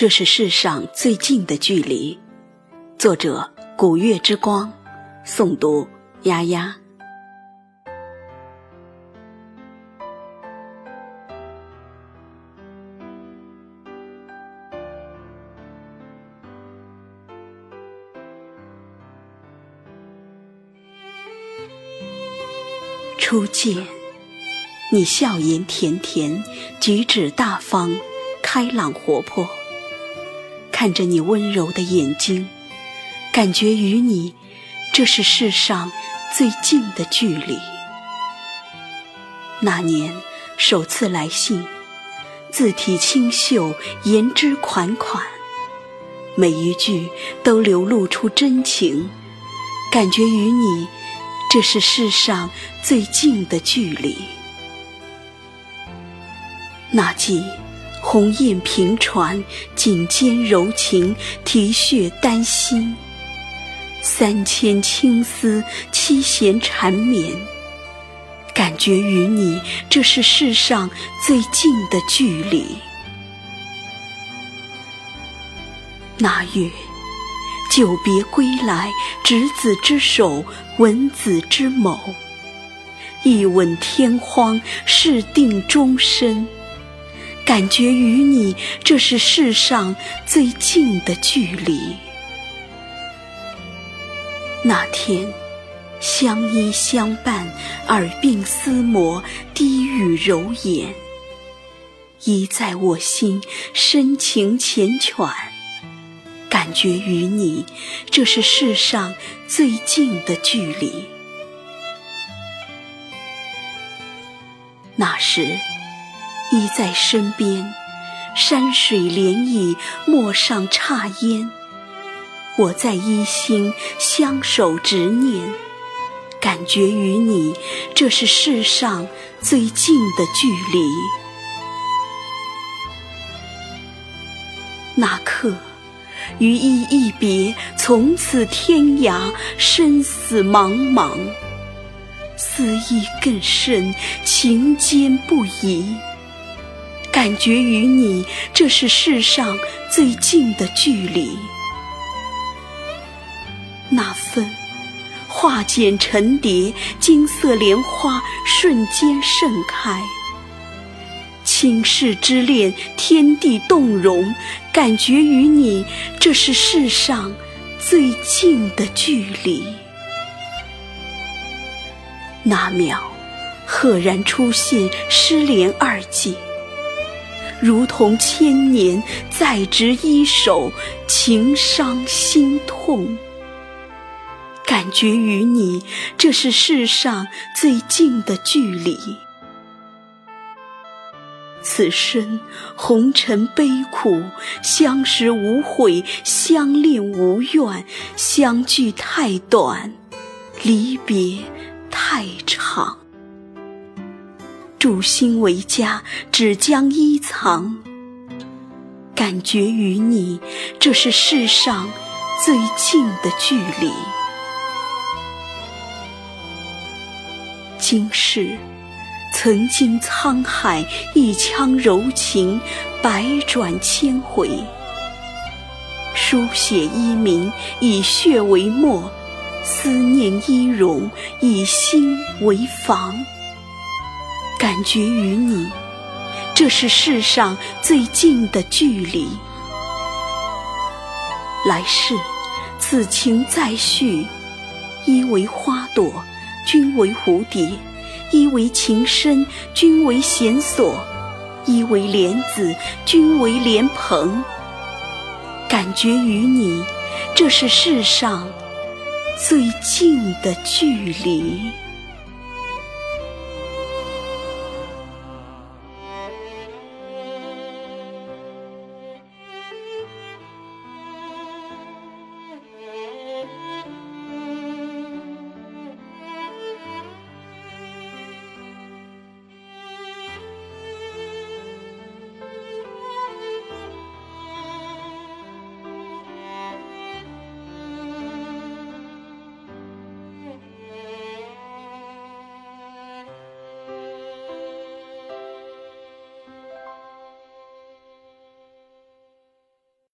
这是世上最近的距离。作者：古月之光，诵读：丫丫。初见，你笑颜甜甜，举止大方，开朗活泼。看着你温柔的眼睛，感觉与你，这是世上最近的距离。那年首次来信，字体清秀，言之款款，每一句都流露出真情，感觉与你。这是世上最近的距离。那季鸿雁凭船，颈间柔情，啼血丹心。三千青丝，七弦缠绵，感觉与你，这是世上最近的距离。那月。久别归来，执子之手，闻子之眸，一吻天荒，誓定终身。感觉与你，这是世上最近的距离。那天，相依相伴，耳鬓厮磨，低语柔言，已在我心，深情缱绻。感觉与你，这是世上最近的距离。那时，依在身边，山水涟漪，陌上刹烟。我在一心相守执念，感觉与你，这是世上最近的距离。那刻。余意一别，从此天涯，生死茫茫。思意更深，情坚不移。感觉与你，这是世上最近的距离。那份化茧成蝶，金色莲花瞬间盛开。倾世之恋，天地动容，感觉与你，这是世上最近的距离。那秒，赫然出现“失联”二字，如同千年在执一手，情伤心痛。感觉与你，这是世上最近的距离。此生红尘悲苦，相识无悔，相恋无怨，相聚太短，离别太长。祝心为家，只将衣藏。感觉与你，这是世上最近的距离。今世。曾经沧海一腔柔情，百转千回。书写衣名，以血为墨；思念衣容，以心为房。感觉与你，这是世上最近的距离。来世，此情再续，一为花朵，君为蝴蝶。一为情深，君为弦索；一为莲子，君为莲蓬。感觉与你，这是世上最近的距离。